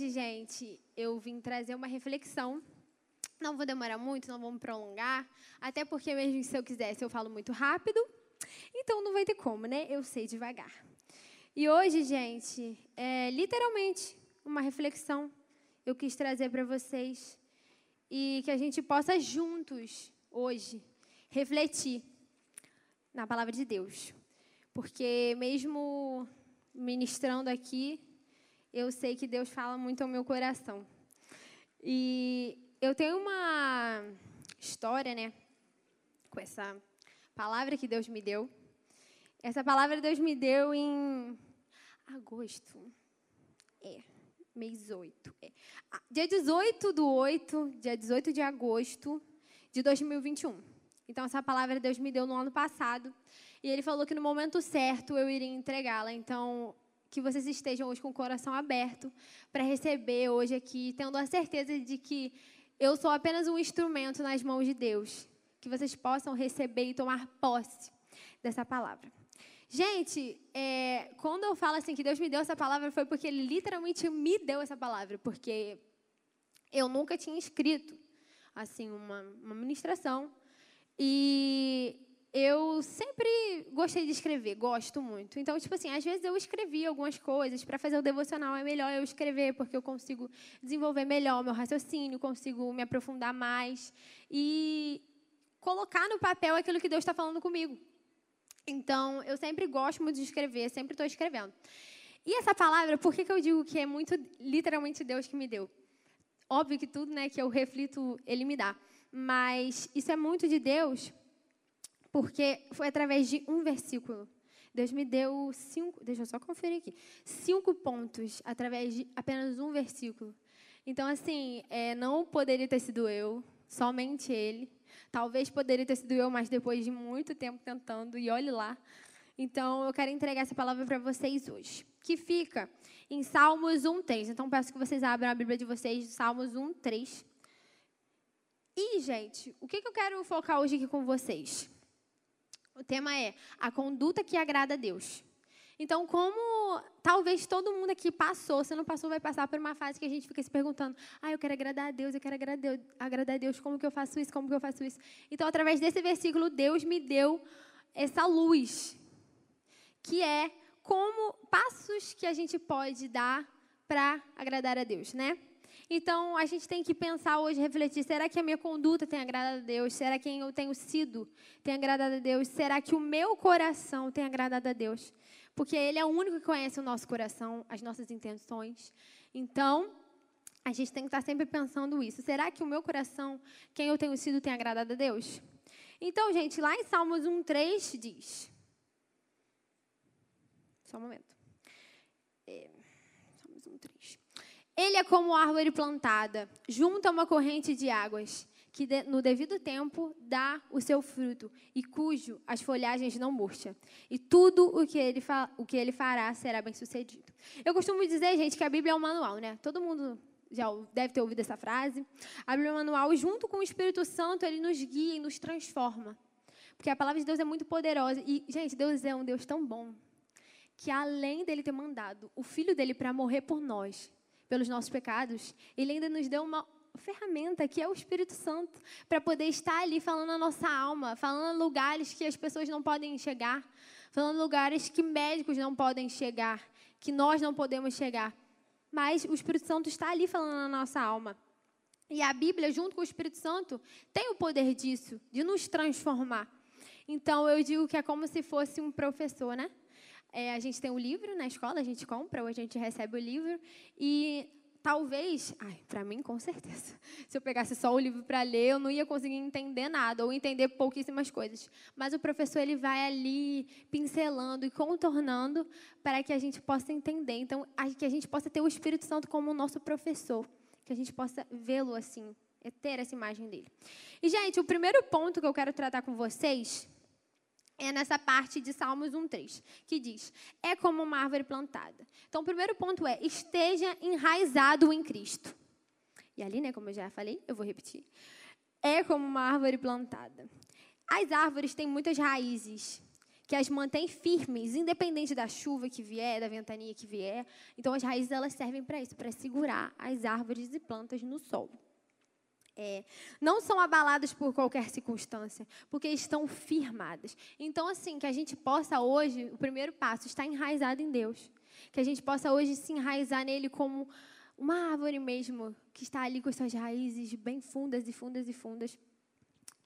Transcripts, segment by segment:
hoje, gente, eu vim trazer uma reflexão. Não vou demorar muito, não vou me prolongar, até porque mesmo se eu quisesse eu falo muito rápido, então não vai ter como, né? Eu sei devagar. E hoje, gente, é literalmente uma reflexão eu quis trazer para vocês e que a gente possa juntos hoje refletir na palavra de Deus. Porque mesmo ministrando aqui, eu sei que Deus fala muito ao meu coração. E eu tenho uma história, né, com essa palavra que Deus me deu. Essa palavra Deus me deu em agosto. É, mês 8. É. Dia 18 do 8, dia 18 de agosto de 2021. Então, essa palavra Deus me deu no ano passado. E Ele falou que no momento certo eu iria entregá-la. Então, que vocês estejam hoje com o coração aberto para receber hoje aqui, tendo a certeza de que eu sou apenas um instrumento nas mãos de Deus. Que vocês possam receber e tomar posse dessa palavra. Gente, é, quando eu falo assim que Deus me deu essa palavra, foi porque Ele literalmente me deu essa palavra, porque eu nunca tinha escrito assim uma, uma ministração e eu sempre gostei de escrever, gosto muito. Então, tipo assim, às vezes eu escrevi algumas coisas para fazer o devocional é melhor eu escrever porque eu consigo desenvolver melhor o meu raciocínio, consigo me aprofundar mais e colocar no papel aquilo que Deus está falando comigo. Então, eu sempre gosto muito de escrever, sempre estou escrevendo. E essa palavra, por que, que eu digo que é muito literalmente Deus que me deu? Óbvio que tudo né, que eu reflito, Ele me dá. Mas isso é muito de Deus, porque foi através de um versículo. Deus me deu cinco, deixa eu só conferir aqui, cinco pontos através de apenas um versículo. Então, assim, é, não poderia ter sido eu, somente Ele. Talvez poderia ter sido eu, mas depois de muito tempo tentando, e olhe lá. Então, eu quero entregar essa palavra para vocês hoje, que fica em Salmos 1, 3. Então, peço que vocês abram a Bíblia de vocês, Salmos 1, 3. E, gente, o que, que eu quero focar hoje aqui com vocês? O tema é a conduta que agrada a Deus. Então, como talvez todo mundo aqui passou, se não passou, vai passar por uma fase que a gente fica se perguntando: ah, eu quero agradar a Deus, eu quero agradar, a Deus, como que eu faço isso, como que eu faço isso. Então, através desse versículo, Deus me deu essa luz, que é como passos que a gente pode dar para agradar a Deus, né? Então, a gente tem que pensar hoje, refletir: será que a minha conduta tem agradado a Deus? Será que quem eu tenho sido tem agradado a Deus? Será que o meu coração tem agradado a Deus? Porque Ele é o único que conhece o nosso coração, as nossas intenções. Então, a gente tem que estar sempre pensando isso. Será que o meu coração, quem eu tenho sido, tem agradado a Deus? Então, gente, lá em Salmos 1,3 diz. Só um momento. É, Salmos 1,3. Ele é como árvore plantada, junto a uma corrente de águas, que no devido tempo dá o seu fruto, e cujo as folhagens não murcham. E tudo o que, ele o que ele fará será bem sucedido. Eu costumo dizer, gente, que a Bíblia é um manual, né? Todo mundo já deve ter ouvido essa frase. A Bíblia é um manual, junto com o Espírito Santo, ele nos guia e nos transforma. Porque a palavra de Deus é muito poderosa. E, gente, Deus é um Deus tão bom que além dele ter mandado o filho dele para morrer por nós, pelos nossos pecados, Ele ainda nos deu uma ferramenta que é o Espírito Santo para poder estar ali falando a nossa alma, falando lugares que as pessoas não podem chegar, falando lugares que médicos não podem chegar, que nós não podemos chegar. Mas o Espírito Santo está ali falando na nossa alma. E a Bíblia, junto com o Espírito Santo, tem o poder disso, de nos transformar. Então, eu digo que é como se fosse um professor, né? É, a gente tem um livro na escola, a gente compra ou a gente recebe o livro e talvez, para mim com certeza, se eu pegasse só o livro para ler, eu não ia conseguir entender nada ou entender pouquíssimas coisas. Mas o professor ele vai ali pincelando e contornando para que a gente possa entender. Então, que a gente possa ter o Espírito Santo como o nosso professor, que a gente possa vê-lo assim, é ter essa imagem dele. E gente, o primeiro ponto que eu quero tratar com vocês é nessa parte de Salmos 1:3, que diz: "É como uma árvore plantada". Então, o primeiro ponto é: esteja enraizado em Cristo. E ali, né, como eu já falei, eu vou repetir. É como uma árvore plantada. As árvores têm muitas raízes que as mantém firmes, independente da chuva que vier, da ventania que vier. Então, as raízes elas servem para isso, para segurar as árvores e plantas no solo. É, não são abaladas por qualquer circunstância, porque estão firmadas. Então, assim, que a gente possa hoje, o primeiro passo, estar enraizado em Deus. Que a gente possa hoje se enraizar nele como uma árvore mesmo, que está ali com suas raízes bem fundas e fundas e fundas.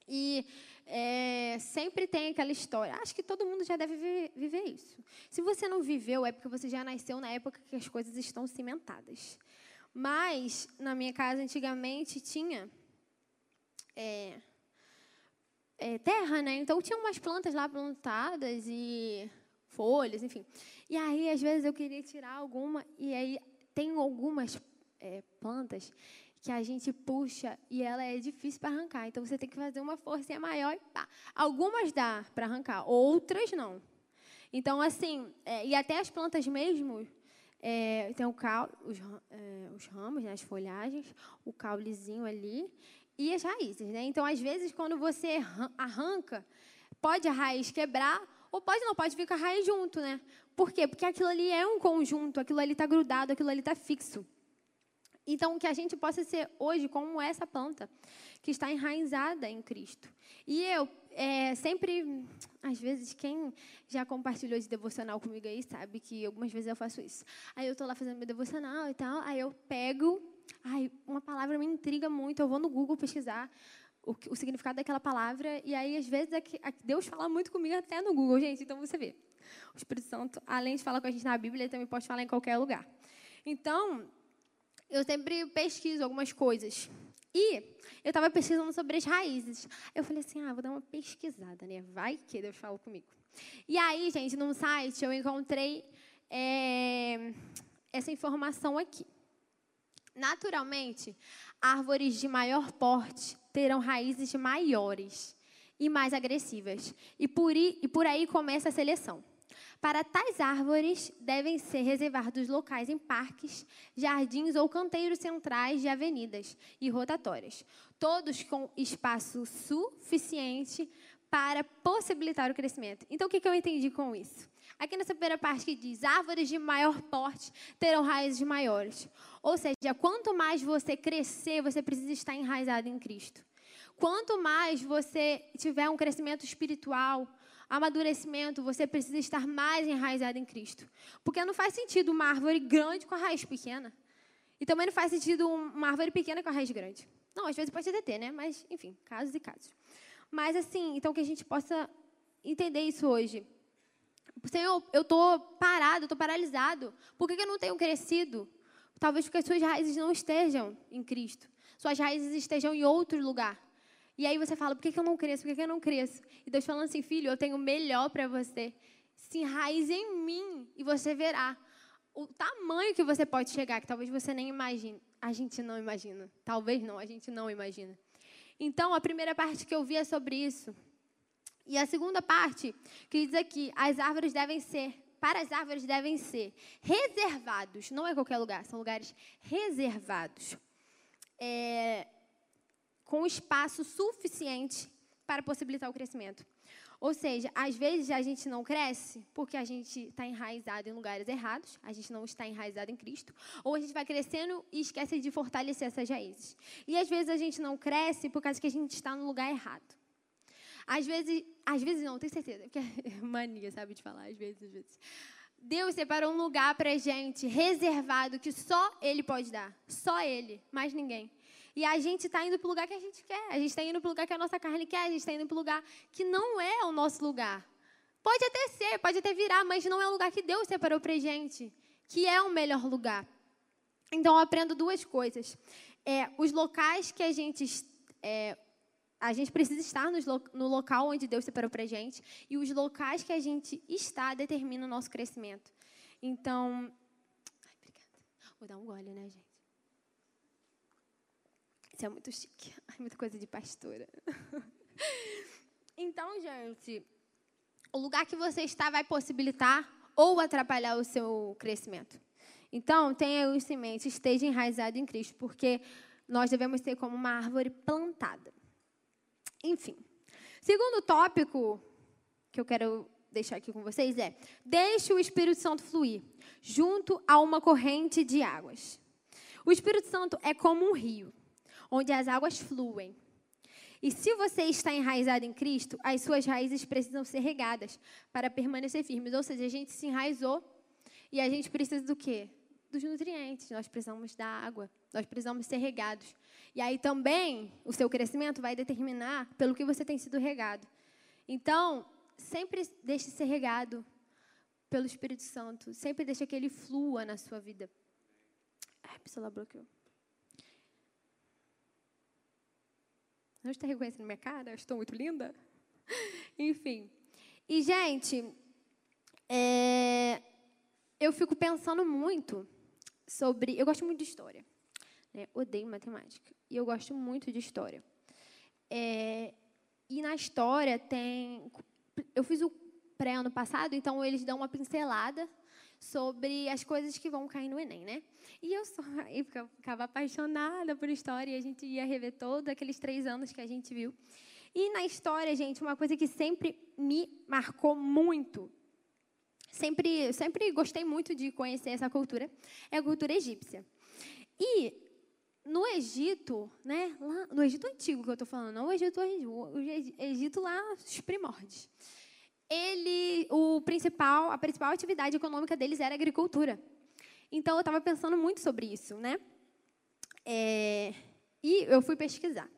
E é, sempre tem aquela história. Acho que todo mundo já deve viver, viver, isso. Se você não viveu, é porque você já nasceu na época que as coisas estão cimentadas. Mas, na minha casa, antigamente, tinha é, é, terra, né? Então, tinha umas plantas lá plantadas e folhas, enfim. E aí, às vezes, eu queria tirar alguma, e aí tem algumas é, plantas que a gente puxa e ela é difícil para arrancar. Então você tem que fazer uma força maior e pá. Algumas dá para arrancar, outras não. Então, assim, é, e até as plantas mesmo, é, tem caule, os, é, os ramos, né, as folhagens, o caulezinho ali e as raízes. Né? Então, às vezes, quando você arranca, pode a raiz quebrar ou pode não, pode ficar a raiz junto. Né? Por quê? Porque aquilo ali é um conjunto, aquilo ali está grudado, aquilo ali está fixo. Então, que a gente possa ser hoje como essa planta que está enraizada em Cristo. E eu é, sempre, às vezes, quem já compartilhou de devocional comigo aí sabe que algumas vezes eu faço isso. Aí eu estou lá fazendo meu devocional e tal, aí eu pego, ai, uma palavra me intriga muito, eu vou no Google pesquisar o, o significado daquela palavra, e aí, às vezes, é que, é Deus fala muito comigo até no Google, gente, então você vê. O Espírito Santo, além de falar com a gente na Bíblia, ele também pode falar em qualquer lugar. Então, eu sempre pesquiso algumas coisas. E eu estava pesquisando sobre as raízes. Eu falei assim, ah, vou dar uma pesquisada, né? Vai que Deus fala comigo. E aí, gente, num site eu encontrei é, essa informação aqui. Naturalmente, árvores de maior porte terão raízes maiores e mais agressivas. E por, e por aí começa a seleção. Para tais árvores, devem ser reservados locais em parques, jardins ou canteiros centrais de avenidas e rotatórias, todos com espaço suficiente para possibilitar o crescimento. Então, o que eu entendi com isso? Aqui nessa primeira parte que diz: árvores de maior porte terão raízes maiores. Ou seja, quanto mais você crescer, você precisa estar enraizado em Cristo. Quanto mais você tiver um crescimento espiritual, amadurecimento, você precisa estar mais enraizado em Cristo. Porque não faz sentido uma árvore grande com a raiz pequena. E também não faz sentido uma árvore pequena com a raiz grande. Não, às vezes pode até ter, né? Mas, enfim, casos e casos. Mas, assim, então que a gente possa entender isso hoje. Senhor, eu estou parado, estou paralisado. Por que eu não tenho crescido? Talvez porque as suas raízes não estejam em Cristo. Suas raízes estejam em outro lugar. E aí você fala, por que, que eu não cresço? Por que, que eu não cresço? E Deus falando assim, filho, eu tenho o melhor para você. Se enraize em mim e você verá o tamanho que você pode chegar, que talvez você nem imagine. A gente não imagina. Talvez não, a gente não imagina. Então, a primeira parte que eu vi é sobre isso. E a segunda parte, que diz aqui, as árvores devem ser, para as árvores devem ser reservados, não é qualquer lugar, são lugares reservados. É, com espaço suficiente para possibilitar o crescimento. Ou seja, às vezes a gente não cresce porque a gente está enraizado em lugares errados, a gente não está enraizado em Cristo, ou a gente vai crescendo e esquece de fortalecer essas raízes. E às vezes a gente não cresce por causa que a gente está no lugar errado. Às vezes, às vezes não, tenho certeza, porque é mania, sabe, de falar, às vezes, às vezes. Deus separou um lugar para a gente, reservado, que só Ele pode dar. Só Ele, mais ninguém. E a gente está indo para o lugar que a gente quer. A gente está indo para o lugar que a nossa carne quer. A gente está indo para o lugar que não é o nosso lugar. Pode até ser, pode até virar, mas não é o lugar que Deus separou para gente, que é o melhor lugar. Então, eu aprendo duas coisas. É, os locais que a gente é, a gente precisa estar no local onde Deus separou para gente e os locais que a gente está determinam o nosso crescimento. Então, ai, obrigada. Vou dar um gole, né, gente? Isso é muito chique. Muita coisa de pastora. então, gente, o lugar que você está vai possibilitar ou atrapalhar o seu crescimento. Então, tenha isso em mente, esteja enraizado em Cristo, porque nós devemos ser como uma árvore plantada. Enfim. Segundo tópico que eu quero deixar aqui com vocês é: deixe o Espírito Santo fluir junto a uma corrente de águas. O Espírito Santo é como um rio, onde as águas fluem. E se você está enraizado em Cristo, as suas raízes precisam ser regadas para permanecer firmes. Ou seja, a gente se enraizou e a gente precisa do quê? Dos nutrientes. Nós precisamos da água. Nós precisamos ser regados. E aí também o seu crescimento vai determinar pelo que você tem sido regado. Então, sempre deixe ser regado pelo Espírito Santo. Sempre deixe que ele flua na sua vida. Ai, a pessoa bloqueou. Não está reconhecendo minha cara? Estou muito linda? Enfim. E, gente, é, eu fico pensando muito sobre. Eu gosto muito de história. Né? Odeio matemática. E eu gosto muito de história. É, e na história tem. Eu fiz o pré ano passado, então eles dão uma pincelada sobre as coisas que vão cair no Enem, né? E eu só ficava apaixonada por história e a gente ia rever todos aqueles três anos que a gente viu. E na história, gente, uma coisa que sempre me marcou muito, sempre, sempre gostei muito de conhecer essa cultura, é a cultura egípcia. E no Egito, né, lá, no Egito antigo que eu estou falando, não o Egito, o Egito lá, os primórdios ele, o principal, a principal atividade econômica deles era a agricultura. Então eu estava pensando muito sobre isso, né? É, e eu fui pesquisar.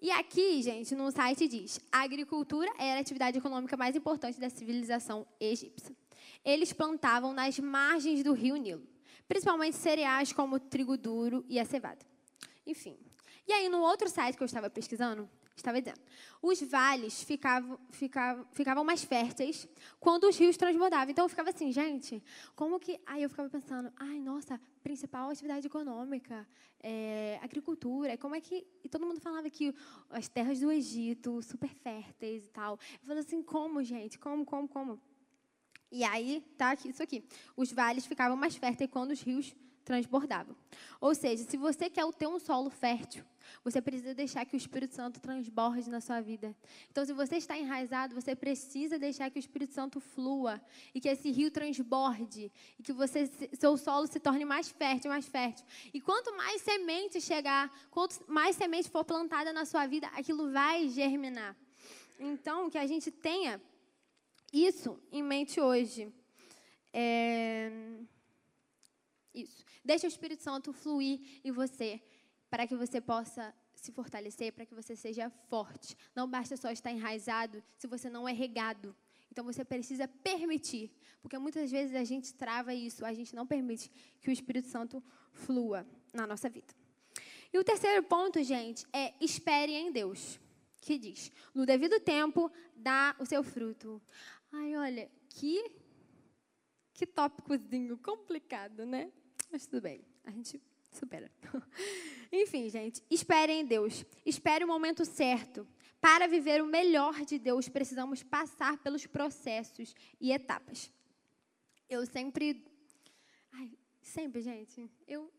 E aqui, gente, no site diz: a agricultura era a atividade econômica mais importante da civilização egípcia. Eles plantavam nas margens do rio Nilo, principalmente cereais como trigo duro e a cevada. Enfim. E aí, no outro site que eu estava pesquisando, estava dizendo. Os vales ficavam, ficavam, ficavam mais férteis quando os rios transbordavam. Então eu ficava assim, gente, como que. Aí eu ficava pensando, ai, nossa, principal atividade econômica, é, agricultura. Como é que. E todo mundo falava que as terras do Egito, super férteis e tal. Eu falei assim, como, gente? Como, como, como? E aí, tá aqui, isso aqui. Os vales ficavam mais férteis quando os rios transbordavam. Ou seja, se você quer ter um solo fértil, você precisa deixar que o Espírito Santo transborde na sua vida. Então, se você está enraizado, você precisa deixar que o Espírito Santo flua e que esse rio transborde e que você, seu solo se torne mais fértil, mais fértil. E quanto mais semente chegar, quanto mais semente for plantada na sua vida, aquilo vai germinar. Então, que a gente tenha isso em mente hoje. É... Isso. Deixa o Espírito Santo fluir em você para que você possa se fortalecer, para que você seja forte. Não basta só estar enraizado se você não é regado. Então você precisa permitir, porque muitas vezes a gente trava isso, a gente não permite que o Espírito Santo flua na nossa vida. E o terceiro ponto, gente, é espere em Deus, que diz: no devido tempo dá o seu fruto. Ai, olha, que que tópicozinho complicado, né? Mas tudo bem, a gente supera. Enfim, gente, espere em Deus. Espere o momento certo. Para viver o melhor de Deus, precisamos passar pelos processos e etapas. Eu sempre. Ai, sempre, gente. Eu.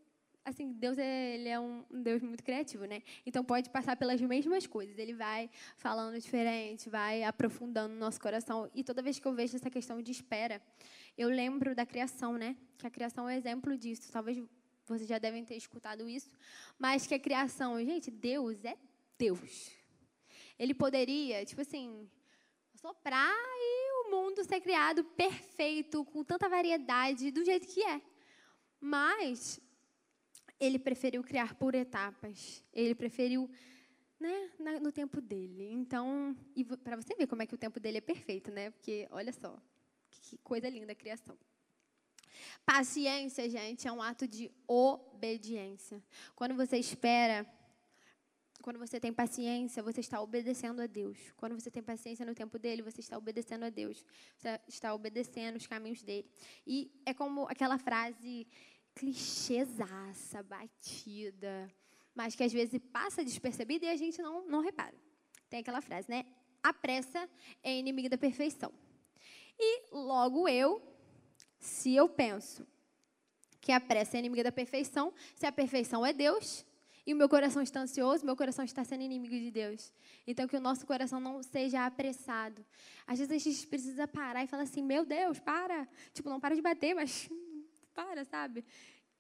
Assim, Deus é, ele é um Deus muito criativo, né? Então pode passar pelas mesmas coisas. Ele vai falando diferente, vai aprofundando no nosso coração. E toda vez que eu vejo essa questão de espera, eu lembro da criação, né? Que a criação é exemplo disso. Talvez vocês já devem ter escutado isso, mas que a criação, gente, Deus é Deus. Ele poderia, tipo assim, soprar e o mundo ser criado perfeito, com tanta variedade, do jeito que é. Mas ele preferiu criar por etapas. Ele preferiu né, no tempo dele. Então, para você ver como é que o tempo dele é perfeito, né? Porque olha só, que coisa linda a criação. Paciência, gente, é um ato de obediência. Quando você espera, quando você tem paciência, você está obedecendo a Deus. Quando você tem paciência no tempo dele, você está obedecendo a Deus. Você está obedecendo os caminhos dele. E é como aquela frase clichêsaça, batida, mas que às vezes passa despercebida e a gente não, não repara. Tem aquela frase, né? A pressa é inimiga da perfeição. E logo eu, se eu penso que a pressa é inimiga da perfeição, se a perfeição é Deus, e o meu coração está ansioso, meu coração está sendo inimigo de Deus. Então, que o nosso coração não seja apressado. Às vezes a gente precisa parar e falar assim: Meu Deus, para. Tipo, não para de bater, mas para, sabe?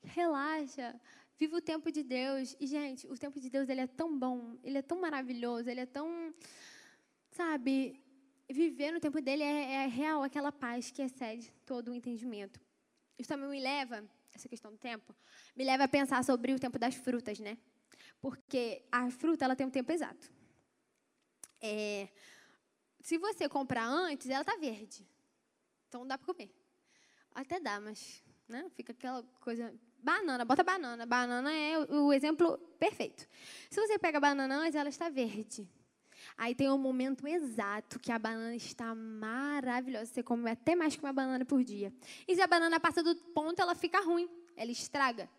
Relaxa. Viva o tempo de Deus. E, gente, o tempo de Deus ele é tão bom, ele é tão maravilhoso, ele é tão. Sabe? Viver no tempo dele é, é real aquela paz que excede todo o entendimento. Isso também me leva, essa questão do tempo, me leva a pensar sobre o tempo das frutas, né? Porque a fruta ela tem um tempo exato. É, se você comprar antes, ela está verde. Então não dá para comer. Até dá, mas né, fica aquela coisa. Banana, bota banana. Banana é o, exemplo perfeito. Se você pega banana antes, ela está verde. Aí tem um momento exato que a banana está maravilhosa. Você come até mais que uma banana por dia. E se a banana passa do ponto, ela fica ruim, ela estraga.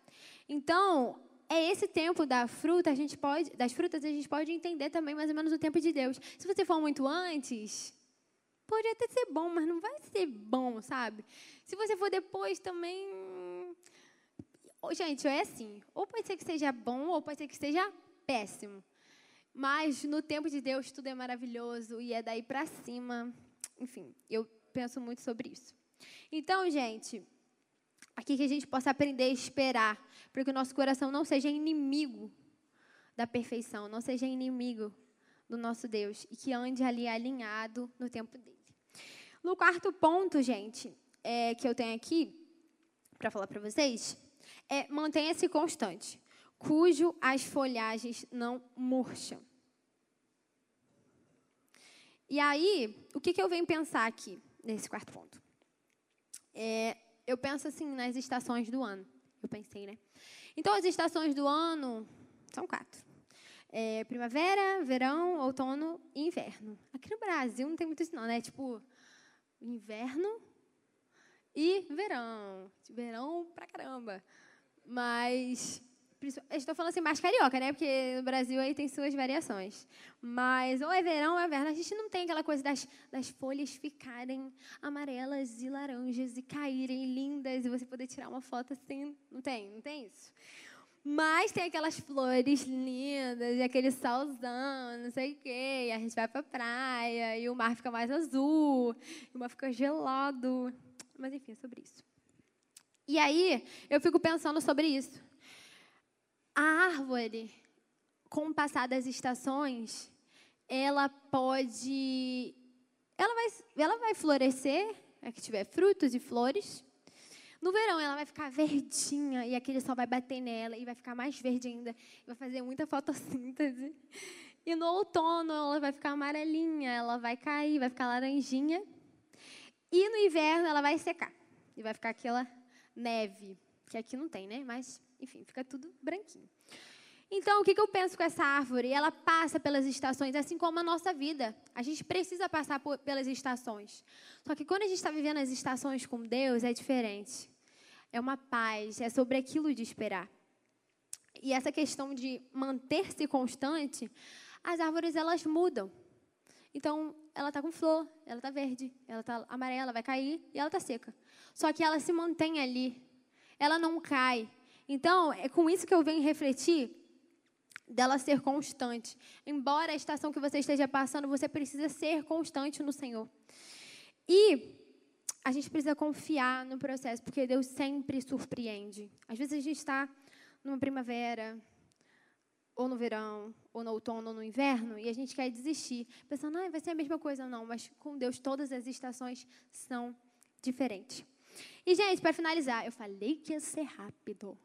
Então, é esse tempo da fruta, a gente pode, das frutas, a gente pode entender também mais ou menos o tempo de Deus. Se você for muito antes, pode até ser bom, mas não vai ser bom, sabe? Se você for depois também. Gente, é assim. Ou pode ser que seja bom, ou pode ser que seja péssimo. Mas no tempo de Deus tudo é maravilhoso e é daí para cima. Enfim, eu penso muito sobre isso. Então, gente, aqui que a gente possa aprender a esperar, para que o nosso coração não seja inimigo da perfeição, não seja inimigo do nosso Deus e que ande ali alinhado no tempo dele. No quarto ponto, gente, é, que eu tenho aqui para falar para vocês, é mantenha-se constante cujo as folhagens não murcham. E aí, o que, que eu venho pensar aqui, nesse quarto ponto? É, eu penso assim nas estações do ano. Eu pensei, né? Então, as estações do ano são quatro: é, primavera, verão, outono e inverno. Aqui no Brasil não tem muito isso, não, né? Tipo, inverno e verão. Verão pra caramba. Mas Estou falando assim mais carioca, né? Porque no Brasil aí tem suas variações. Mas ou é verão ou é inverno. A gente não tem aquela coisa das, das folhas ficarem amarelas e laranjas e caírem lindas e você poder tirar uma foto assim. Não tem, não tem isso. Mas tem aquelas flores lindas e aquele solzão, não sei o quê. E a gente vai para a praia e o mar fica mais azul, e o mar fica gelado. Mas enfim, é sobre isso. E aí, eu fico pensando sobre isso. A árvore, com o passar das estações, ela pode. Ela vai, ela vai florescer, é que tiver frutos e flores. No verão, ela vai ficar verdinha e aquele sol vai bater nela e vai ficar mais verde ainda. Vai fazer muita fotossíntese. E no outono, ela vai ficar amarelinha, ela vai cair, vai ficar laranjinha. E no inverno, ela vai secar. E vai ficar aquela neve, que aqui não tem, né? Mas enfim, fica tudo branquinho. Então, o que, eu penso com essa árvore? Ela passa pelas estações, assim como a nossa vida. A gente precisa passar por, pelas estações. Só que quando a gente está vivendo as estações com Deus, é diferente. É uma paz, é sobre aquilo de esperar. E essa questão de manter-se constante, as árvores elas mudam. Então, ela está com flor, ela está verde, ela está amarela, vai cair e ela está seca. Só que ela se mantém ali. Ela não cai, então, é com isso que eu venho refletir dela ser constante. Embora a estação que você esteja passando, você precisa ser constante no Senhor. E a gente precisa confiar no processo, porque Deus sempre surpreende. Às vezes a gente está numa primavera, ou no verão, ou no outono, ou no inverno, e a gente quer desistir, pensando, ah, vai ser a mesma coisa. Não, mas com Deus todas as estações são diferentes. E, gente, para finalizar, eu falei que ia ser rápido.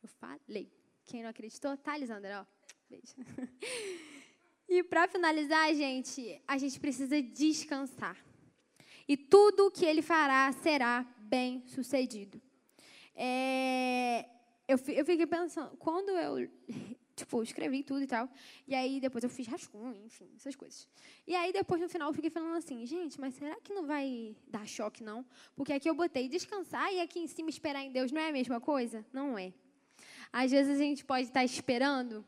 Eu falei. Quem não acreditou, tá, Lisandra? Ó, beijo. E para finalizar, gente, a gente precisa descansar. E tudo o que ele fará será bem sucedido. É, eu, eu fiquei pensando, quando eu tipo, escrevi tudo e tal, e aí depois eu fiz rascunho, enfim, essas coisas. E aí depois no final eu fiquei falando assim, gente, mas será que não vai dar choque não? Porque aqui eu botei descansar e aqui em cima esperar em Deus não é a mesma coisa? Não é. Às vezes a gente pode estar esperando,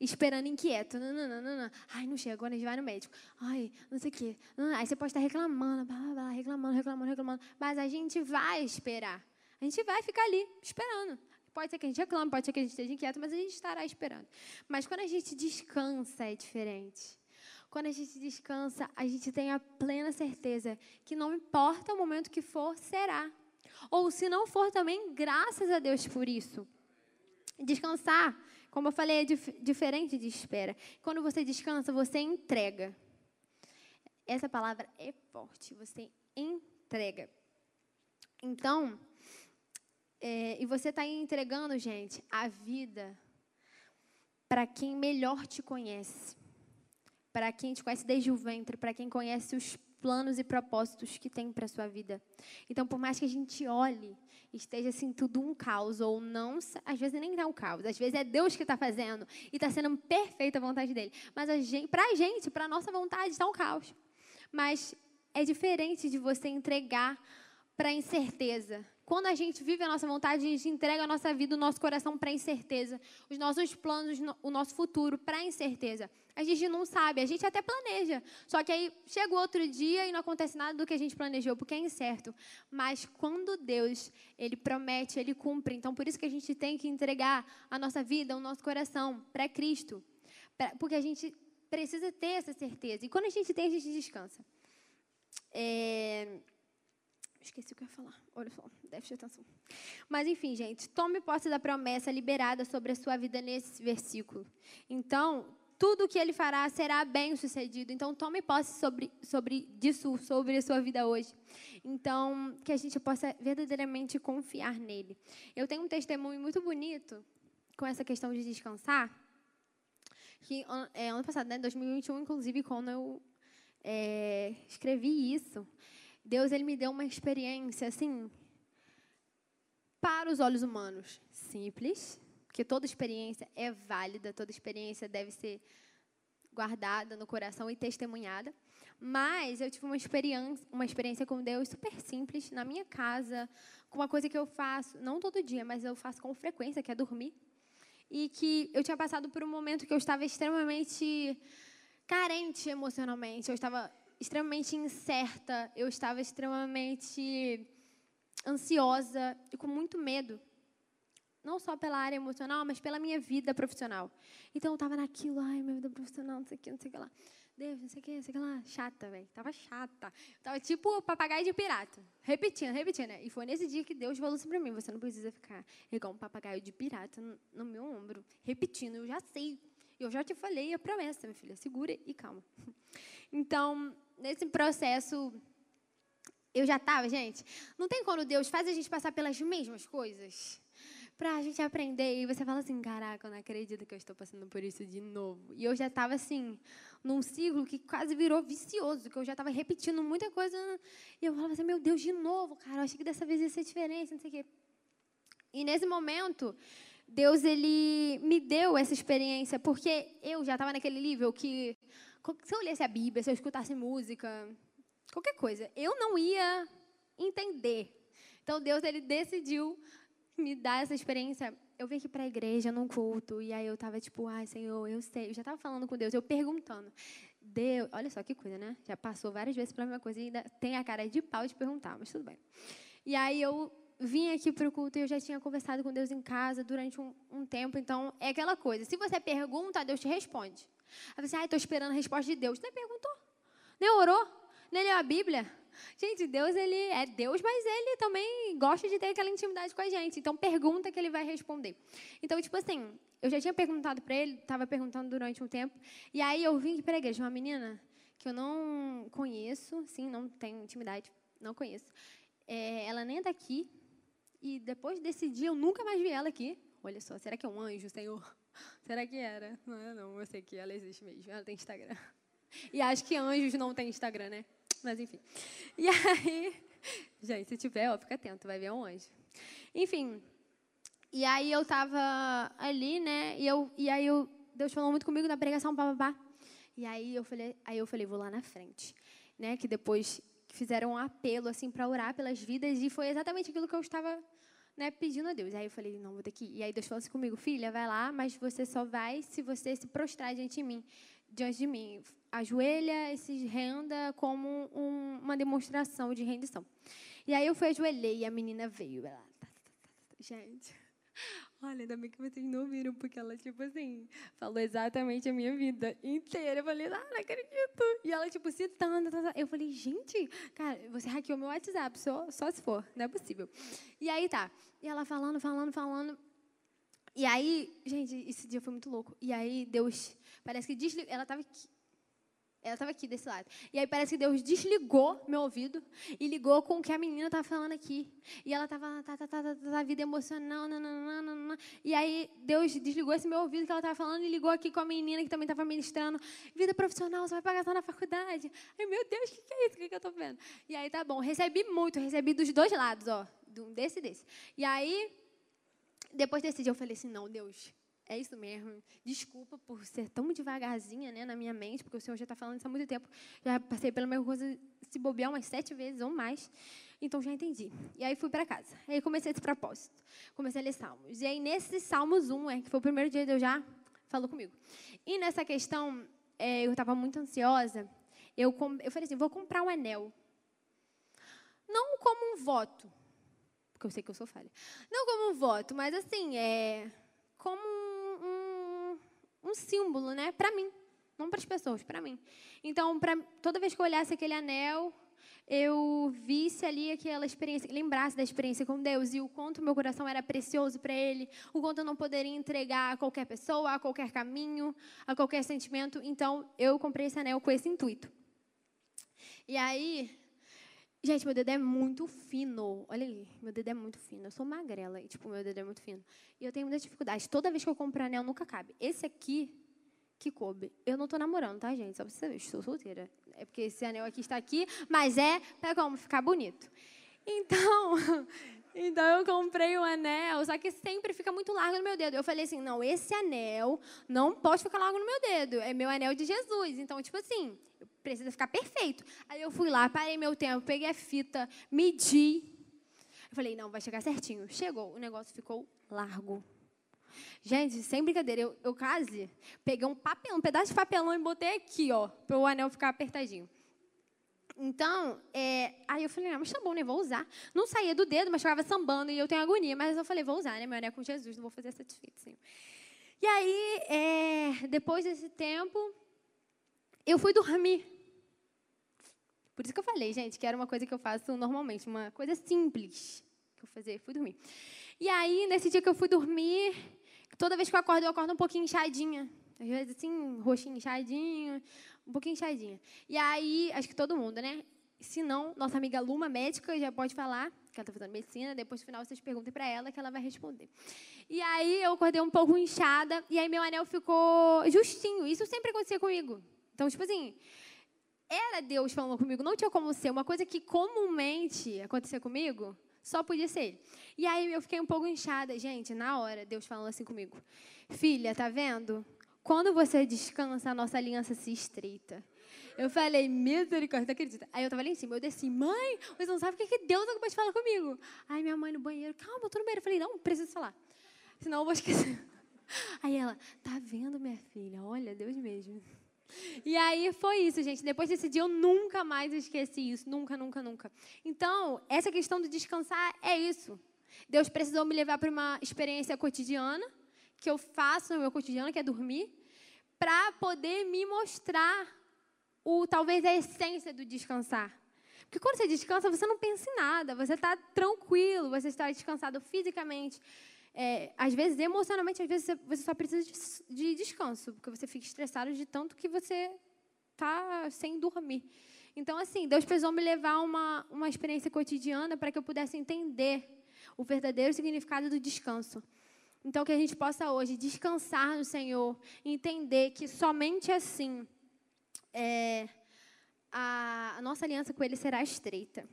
esperando inquieto. Não, não, não, não, não. Ai, não chega, agora a gente vai no médico. Ai, não sei o quê. Aí você pode estar reclamando, blá, blá, blá, reclamando, reclamando, reclamando. Mas a gente vai esperar. A gente vai ficar ali, esperando. Pode ser que a gente reclame, pode ser que a gente esteja inquieto, mas a gente estará esperando. Mas quando a gente descansa, é diferente. Quando a gente descansa, a gente tem a plena certeza que não importa o momento que for, será. Ou se não for também, graças a Deus por isso. Descansar, como eu falei, é dif diferente de espera. Quando você descansa, você entrega. Essa palavra é forte, você entrega. Então, é, e você está entregando, gente, a vida para quem melhor te conhece, para quem te conhece desde o ventre, para quem conhece os planos e propósitos que tem para a sua vida. Então, por mais que a gente olhe, esteja assim tudo um caos, ou não, às vezes nem é um caos, às vezes é Deus que está fazendo e está sendo perfeita a vontade dele. Mas para a gente, para a nossa vontade, está um caos. Mas é diferente de você entregar para a incerteza. Quando a gente vive a nossa vontade, a gente entrega a nossa vida, o nosso coração para a incerteza, os nossos planos, o nosso futuro para a incerteza. A gente não sabe, a gente até planeja. Só que aí chega o outro dia e não acontece nada do que a gente planejou, porque é incerto. Mas quando Deus, ele promete, ele cumpre. Então por isso que a gente tem que entregar a nossa vida, o nosso coração para Cristo. Porque a gente precisa ter essa certeza. E quando a gente tem, a gente descansa. É, Esqueci o que eu ia falar. Olha só, deve atenção. Mas, enfim, gente, tome posse da promessa liberada sobre a sua vida nesse versículo. Então, tudo o que ele fará será bem sucedido. Então, tome posse sobre, sobre disso, sobre a sua vida hoje. Então, que a gente possa verdadeiramente confiar nele. Eu tenho um testemunho muito bonito com essa questão de descansar. Que é, ano passado, né, 2021, inclusive, quando eu é, escrevi isso, Deus ele me deu uma experiência assim para os olhos humanos simples, porque toda experiência é válida, toda experiência deve ser guardada no coração e testemunhada. Mas eu tive uma experiência, uma experiência com Deus super simples na minha casa, com uma coisa que eu faço, não todo dia, mas eu faço com frequência, que é dormir. E que eu tinha passado por um momento que eu estava extremamente carente emocionalmente. Eu estava extremamente incerta, eu estava extremamente ansiosa e com muito medo. Não só pela área emocional, mas pela minha vida profissional. Então eu estava naquilo, ai, minha vida profissional, não sei o que, não sei o que lá. Deus, não sei o que, não sei o que lá. Chata, velho. Tava chata. Tava tipo papagaio de pirata. Repetindo, repetindo. Né? E foi nesse dia que Deus falou assim pra mim: você não precisa ficar igual um papagaio de pirata no, no meu ombro, repetindo. Eu já sei. Eu já te falei a promessa, minha filha. Segura e calma. Então, nesse processo, eu já estava, gente. Não tem quando Deus faz a gente passar pelas mesmas coisas para a gente aprender. E você fala assim: caraca, eu não acredito que eu estou passando por isso de novo. E eu já estava assim, num ciclo que quase virou vicioso, que eu já estava repetindo muita coisa. E eu falava assim: meu Deus, de novo, cara, eu achei que dessa vez ia ser diferente, não sei o quê. E nesse momento. Deus ele me deu essa experiência porque eu já estava naquele nível que se eu lesse a Bíblia, se eu escutasse música, qualquer coisa, eu não ia entender. Então Deus ele decidiu me dar essa experiência. Eu vim aqui para a igreja num culto e aí eu tava tipo, ai Senhor, eu sei, eu já estava falando com Deus, eu perguntando. Deus, olha só que coisa, né? Já passou várias vezes pela mesma coisa e ainda tem a cara de pau de perguntar, mas tudo bem. E aí eu vim aqui para o culto e eu já tinha conversado com Deus em casa durante um, um tempo, então é aquela coisa. Se você pergunta, Deus te responde. Aí você, ai, estou esperando a resposta de Deus. Nem perguntou, nem orou, nem leu a Bíblia. Gente, Deus, ele é Deus, mas ele também gosta de ter aquela intimidade com a gente. Então, pergunta que ele vai responder. Então, tipo assim, eu já tinha perguntado para ele, estava perguntando durante um tempo, e aí eu vim para a igreja, uma menina que eu não conheço, sim, não tenho intimidade, não conheço. É, ela nem é daqui, e depois desse dia eu nunca mais vi ela aqui. Olha só, será que é um anjo, Senhor? Será que era? Não é não, eu sei que ela existe mesmo, ela tem Instagram. E acho que anjos não tem Instagram, né? Mas enfim. E aí, gente, se tiver, ó, fica atento, vai ver um anjo. Enfim, e aí eu tava ali, né? E, eu, e aí eu, Deus falou muito comigo na pregação, papapá. E aí eu falei, aí eu falei, vou lá na frente, né? Que depois fizeram um apelo assim para orar pelas vidas e foi exatamente aquilo que eu estava né, pedindo a Deus. Aí eu falei, não, vou ter que ir. E aí Deus falou assim comigo, filha, vai lá, mas você só vai se você se prostrar diante de mim. Diante de mim. Ajoelha e se renda como um, uma demonstração de rendição. E aí eu fui ajoelhei e a menina veio. Ela, tá, tá, tá, gente, Olha, ainda bem que vocês não viram, porque ela, tipo assim, falou exatamente a minha vida inteira. Eu falei, ah, não acredito. E ela, tipo, citando. Tá, tá. Eu falei, gente, cara, você hackeou meu WhatsApp, só, só se for, não é possível. E aí tá. E ela falando, falando, falando. E aí, gente, esse dia foi muito louco. E aí, Deus, parece que desligou. Ela aqui. Ela estava aqui desse lado. E aí parece que Deus desligou meu ouvido e ligou com o que a menina estava falando aqui. E ela estava, tá, tá, tá, tá, tá, vida emocional, nananana. E aí Deus desligou esse meu ouvido que ela estava falando e ligou aqui com a menina que também estava ministrando. Vida profissional, você vai pagar só na faculdade. Ai, meu Deus, o que, que é isso? O que, que eu estou vendo? E aí tá bom, recebi muito, recebi dos dois lados, ó. Desse e desse. E aí, depois desse dia, eu falei assim, não, Deus, é isso mesmo. Desculpa por ser tão devagarzinha né, na minha mente, porque o Senhor já está falando isso há muito tempo. Já passei pela mesma coisa, se bobear umas sete vezes ou mais. Então, já entendi. E aí, fui para casa. Aí, comecei esse propósito. Comecei a ler Salmos. E aí, nesse Salmos 1, é, que foi o primeiro dia que Deus já falou comigo. E nessa questão, é, eu estava muito ansiosa. Eu, eu falei assim, vou comprar um anel. Não como um voto, porque eu sei que eu sou falha. Não como um voto, mas assim, é como um símbolo, né? Para mim, não para as pessoas, para mim. Então, toda vez que eu olhasse aquele anel, eu visse ali aquela experiência, lembrasse da experiência com Deus e o quanto meu coração era precioso para Ele, o quanto eu não poderia entregar a qualquer pessoa, a qualquer caminho, a qualquer sentimento. Então, eu comprei esse anel com esse intuito. E aí, gente, meu dedo é muito fino. Olha ali, meu dedo é muito fino. Eu sou magrela e, tipo, meu dedo é muito fino. E eu tenho muita dificuldade. Toda vez que eu compro anel, nunca cabe. Esse aqui, que coube. Eu não estou namorando, tá, gente? Só pra você saber, estou solteira. É porque esse anel aqui está aqui, mas é para como ficar bonito. Então, então eu comprei um anel, só que sempre fica muito largo no meu dedo. Eu falei assim, não, esse anel não pode ficar largo no meu dedo. É meu anel de Jesus. Então, tipo assim, precisa ficar perfeito. Aí eu fui lá, parei meu tempo, peguei a fita, medi. Eu falei, não, vai chegar certinho. Chegou, o negócio ficou largo. Gente, sem brincadeira, eu, eu quase peguei um papelão, um pedaço de papelão e botei aqui, ó, para o anel ficar apertadinho. Então, é, aí eu falei, ah, mas tá bom, né? Vou usar. Não saía do dedo, mas ficava sambando e eu tenho agonia. Mas eu falei, vou usar, né? Meu anel com Jesus, não vou fazer satisfeito, sim. E aí, é, depois desse tempo, eu fui dormir. Por isso que eu falei, gente, que era uma coisa que eu faço normalmente, uma coisa simples que eu fazia, fui dormir. E aí, nesse dia que eu fui dormir, toda vez que eu acordo, eu acordo um pouquinho inchadinha. Às vezes, assim, roxinho inchadinho, um pouquinho inchadinha. E aí, acho que todo mundo, né? Se não, nossa amiga Luma, médica, já pode falar, que ela está fazendo medicina, depois no final vocês perguntem para ela que ela vai responder. E aí eu acordei um pouco inchada, e aí meu anel ficou justinho. Isso sempre acontecia comigo. Então, tipo assim, era Deus falando comigo, não tinha como ser. Uma coisa que comumente acontecia comigo, só podia ser ele. E aí eu fiquei um pouco inchada, gente, na hora, Deus falando assim comigo. Filha, tá vendo? Quando você descansa, a nossa aliança se estreita. Eu falei, misericórdia, não acredita. Aí eu tava ali em cima, eu desci, mãe, você não sabe o que, que Deus acabou de falar comigo. Aí minha mãe no banheiro, calma, eu tô no banheiro. Eu falei, não, preciso falar. Senão eu vou esquecer. Aí ela, tá vendo, minha filha? Olha, Deus mesmo. E aí foi isso, gente. Depois desse dia eu nunca mais esqueci isso. Nunca, nunca, nunca. Então, essa questão do descansar é isso. Deus precisou me levar para uma experiência cotidiana, que eu faço no meu cotidiano, que é dormir, para poder me mostrar o talvez a essência do descansar. Porque quando você descansa, você não pensa em nada, você está tranquilo, você está descansado fisicamente, é, às vezes, emocionalmente, às vezes você só precisa de, de descanso, porque você fica estressado de tanto que você está sem dormir. Então, assim, Deus precisou me levar uma, uma experiência cotidiana para que eu pudesse entender o verdadeiro significado do descanso. Então, que a gente possa hoje descansar no Senhor, entender que somente assim é, a, a, nossa aliança com Ele será estreita.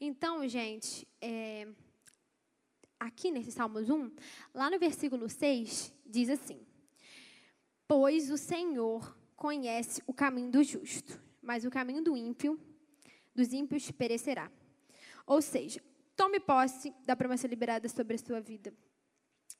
Então, gente, é, aqui nesse Salmos 1, lá no versículo 6, diz assim: Pois o Senhor conhece o caminho do justo, mas o caminho do ímpio, dos ímpios perecerá. Ou seja, tome posse da promessa liberada sobre a sua vida.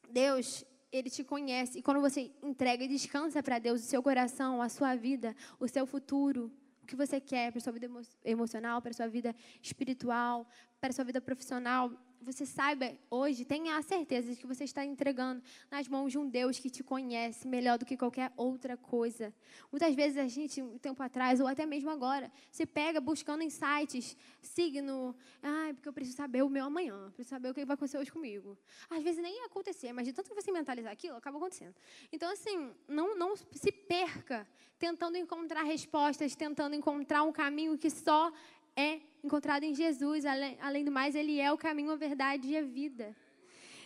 Deus, ele te conhece. E quando você entrega e descansa para Deus o seu coração, a sua vida, o seu futuro, o que você quer para sua vida emo emocional, para sua vida espiritual, para sua vida profissional, você saiba hoje, tenha a certeza de que você está entregando nas mãos de um Deus que te conhece melhor do que qualquer outra coisa. Muitas vezes a gente, um tempo atrás, ou até mesmo agora, se pega buscando sites, signo, ah, porque eu preciso saber o meu amanhã, preciso saber o que vai acontecer hoje comigo. Às vezes nem ia acontecer, mas de tanto que você mentalizar aquilo, acaba acontecendo. Então, assim, não, não se perca tentando encontrar respostas, tentando encontrar um caminho que só é encontrado em Jesus. Além, além do mais, ele é o caminho, a verdade e a vida.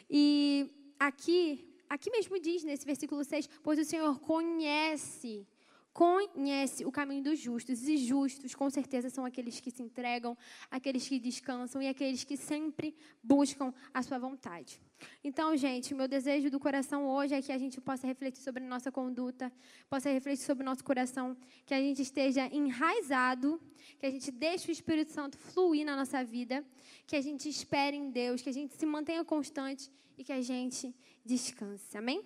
E aqui, aqui mesmo diz nesse versículo 6, pois o Senhor conhece conhece o caminho dos justos, e justos, com certeza, são aqueles que se entregam, aqueles que descansam e aqueles que sempre buscam a sua vontade. Então, gente, meu desejo do coração hoje é que a gente possa refletir sobre a nossa conduta, possa refletir sobre o nosso coração, que a gente esteja enraizado, que a gente deixe o Espírito Santo fluir na nossa vida, que a gente espere em Deus, que a gente se mantenha constante e que a gente descanse. Amém?